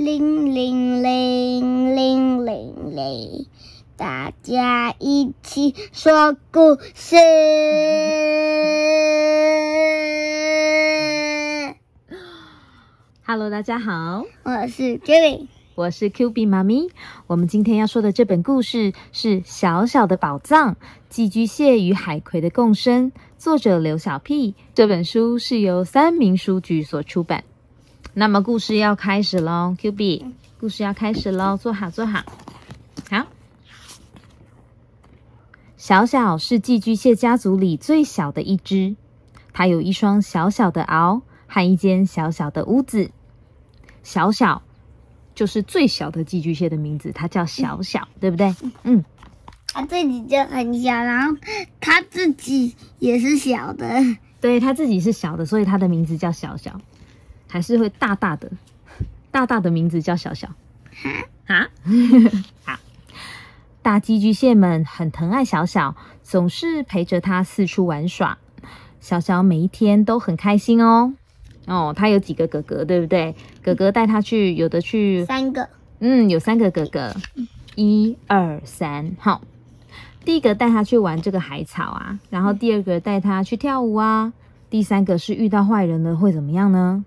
铃铃铃铃铃铃，大家一起说故事。Hello，大家好，我是 Jerry，我是 Q B 妈咪。我们今天要说的这本故事是《小小的宝藏：寄居蟹与海葵的共生》，作者刘小屁。这本书是由三明书局所出版。那么故事要开始喽，Q B，故事要开始喽，坐好坐好。好，小小是寄居蟹家族里最小的一只，它有一双小小的螯和一间小小的屋子。小小就是最小的寄居蟹的名字，它叫小小，对不对？嗯，它自己就很小，然后它自己也是小的。对，它自己是小的，所以它的名字叫小小，还是会大大的，大大的名字叫小小。啊，好，大寄居蟹们很疼爱小小，总是陪着它四处玩耍。小小每一天都很开心哦。哦，它有几个哥哥，对不对？哥哥带它去，有的去三个，嗯，有三个哥哥，一二三，好。第一个带他去玩这个海草啊，然后第二个带他去跳舞啊，第三个是遇到坏人了会怎么样呢？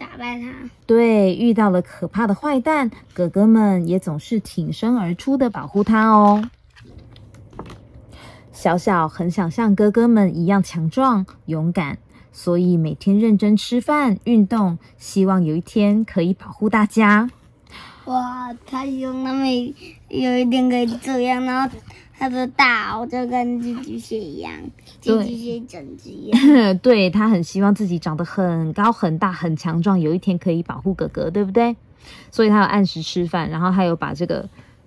打败他。对，遇到了可怕的坏蛋，哥哥们也总是挺身而出的保护他哦。小小很想像哥哥们一样强壮勇敢，所以每天认真吃饭、运动，希望有一天可以保护大家。哇，他用那么有一天可以这样，然后他的大螯就跟寄居蟹一样，寄居蟹一整只一样。对他很希望自己长得很高、很大、很强壮，有一天可以保护哥哥，对不对？所以他有按时吃饭，然后还有把这个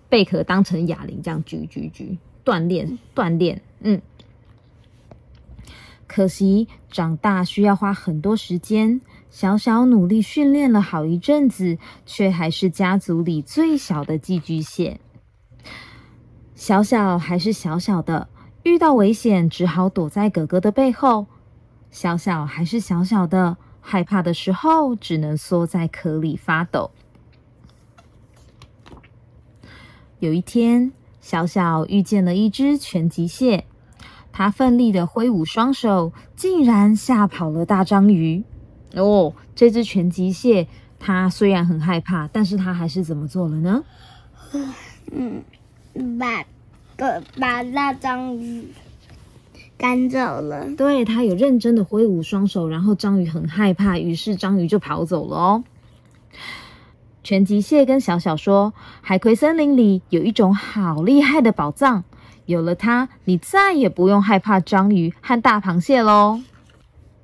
贝壳当成哑铃这样举举举，锻炼锻炼。嗯，可惜长大需要花很多时间，小小努力训练了好一阵子，却还是家族里最小的寄居蟹。小小还是小小的，遇到危险只好躲在哥哥的背后。小小还是小小的，害怕的时候只能缩在壳里发抖。有一天，小小遇见了一只拳击蟹，它奋力的挥舞双手，竟然吓跑了大章鱼。哦，这只拳击蟹，它虽然很害怕，但是它还是怎么做了呢？嗯，把个把那章鱼赶走了。对，它有认真的挥舞双手，然后章鱼很害怕，于是章鱼就跑走了哦。拳击蟹跟小小说，海葵森林里有一种好厉害的宝藏，有了它，你再也不用害怕章鱼和大螃蟹喽。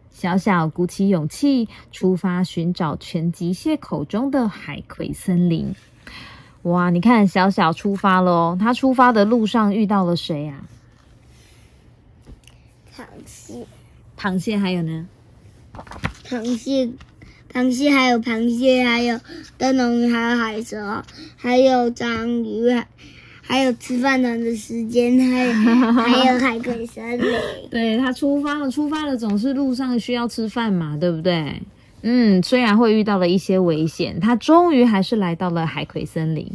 小小鼓起勇气，出发寻找拳击蟹口中的海葵森林。哇，你看，小小出发了哦。他出发的路上遇到了谁呀、螃蟹，螃蟹还有呢？螃蟹，螃蟹还有螃蟹，还有灯笼鱼，还有海蛇，还有章鱼，还还有吃饭团的时间，还有 还有海葵森林。对他出发了，出发了，总是路上需要吃饭嘛，对不对？嗯，虽然会遇到了一些危险，他终于还是来到了海葵森林。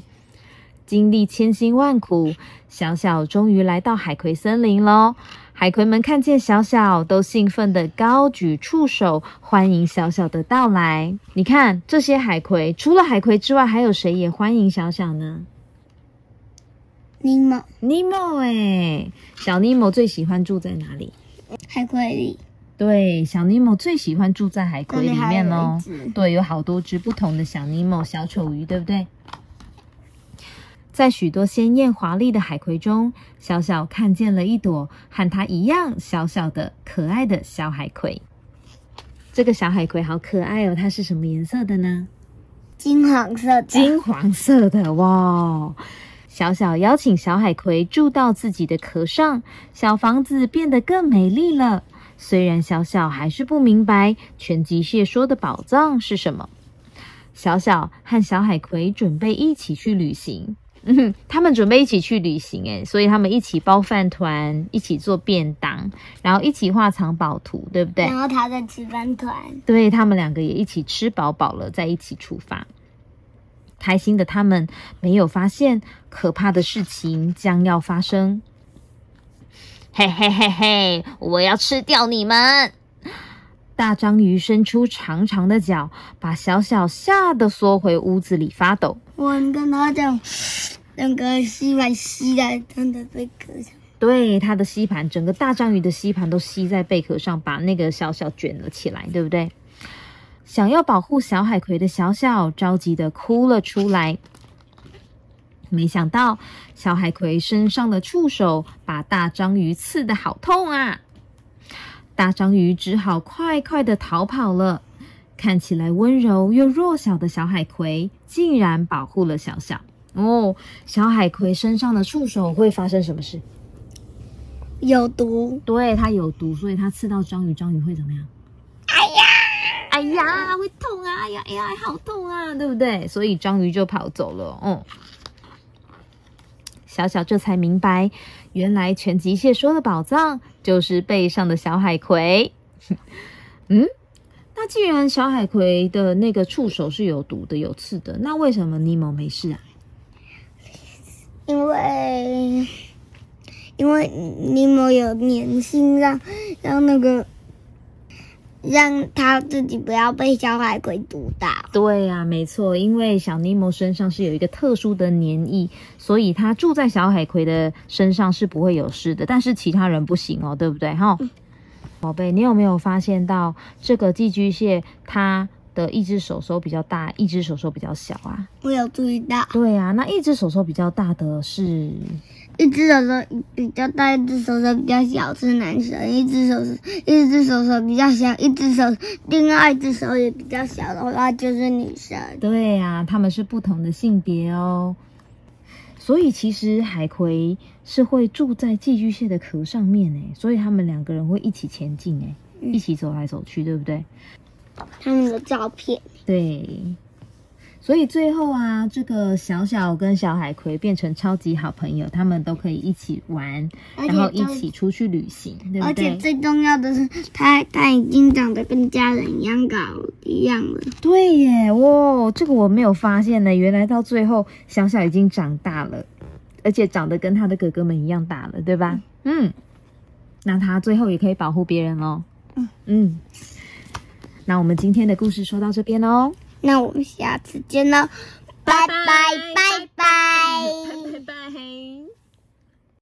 经历千辛万苦，小小终于来到海葵森林喽。海葵们看见小小，都兴奋的高举触手，欢迎小小的到来。你看这些海葵，除了海葵之外，还有谁也欢迎小小呢？尼莫，尼莫哎，小尼莫最喜欢住在哪里？海葵里，对，小尼莫最喜欢住在海葵里面哦。对，有好多只不同的小尼莫、小丑鱼，对不对？在许多鲜艳华丽的海葵中，小小看见了一朵和它一样小小的、可爱的小海葵。这个小海葵好可爱哦，它是什么颜色的呢？金黄色的，金黄色的哇！小小邀请小海葵住到自己的壳上，小房子变得更美丽了。虽然小小还是不明白拳击蟹说的宝藏是什么，小小和小海葵准备一起去旅行。嗯哼，他们准备一起去旅行，诶，所以他们一起包饭团，一起做便当，然后一起画藏宝图，对不对？然后他在吃饭团，对他们两个也一起吃饱饱了，再一起出发。开心的他们没有发现可怕的事情将要发生。嘿嘿嘿嘿，我要吃掉你们！大章鱼伸出长长的脚，把小小吓得缩回屋子里发抖。我跟他讲，那个吸盘吸在他的贝壳上。对，它的吸盘，整个大章鱼的吸盘都吸在贝壳上，把那个小小卷了起来，对不对？想要保护小海葵的小小着急的哭了出来。没想到小海葵身上的触手把大章鱼刺得好痛啊！大章鱼只好快快的逃跑了。看起来温柔又弱小的小海葵，竟然保护了小小哦！小海葵身上的触手会发生什么事？有毒，对，它有毒，所以它刺到章鱼，章鱼会怎么样？哎呀，哎呀，会痛啊！哎呀，哎呀，好痛啊，对不对？所以章鱼就跑走了。嗯，小小这才明白，原来全集蟹说的宝藏就是背上的小海葵。嗯，那既然小海葵的那个触手是有毒的、有刺的，那为什么尼莫没事啊？因为因为尼莫有粘性，让让那个让他自己不要被小海葵毒到。对呀、没错，因为小尼莫身上是有一个特殊的粘液，所以它住在小海葵的身上是不会有事的，但是其他人不行哦，对不对？哈、宝贝，你有没有发现到这个寄居蟹它的一只手手比较大，一只手手比较小啊？我有注意到，对啊，那一只手手比较大的是一只手手比较大，一只手手比较小是男生，一只手手一只手手比较小，一只手另外一只手也比较小的话就是女生。对呀、他们是不同的性别哦。所以其实海葵是会住在寄居蟹的壳上面诶，所以他们两个人会一起前进诶，一起走来走去，对不对？他们的照片，对。所以最后啊，这个小小跟小海葵变成超级好朋友，他们都可以一起玩，然后一起出去旅行，对不对？而且最重要的是，他他已经长得跟家人一样高一样了。对耶，哇，这个我没有发现呢。原来到最后，小小已经长大了，而且长得跟他的哥哥们一样大了，对吧？嗯，那他最后也可以保护别人喽。嗯嗯，那我们今天的故事说到这边喽，那我们下次见喽，拜拜拜拜。拜拜。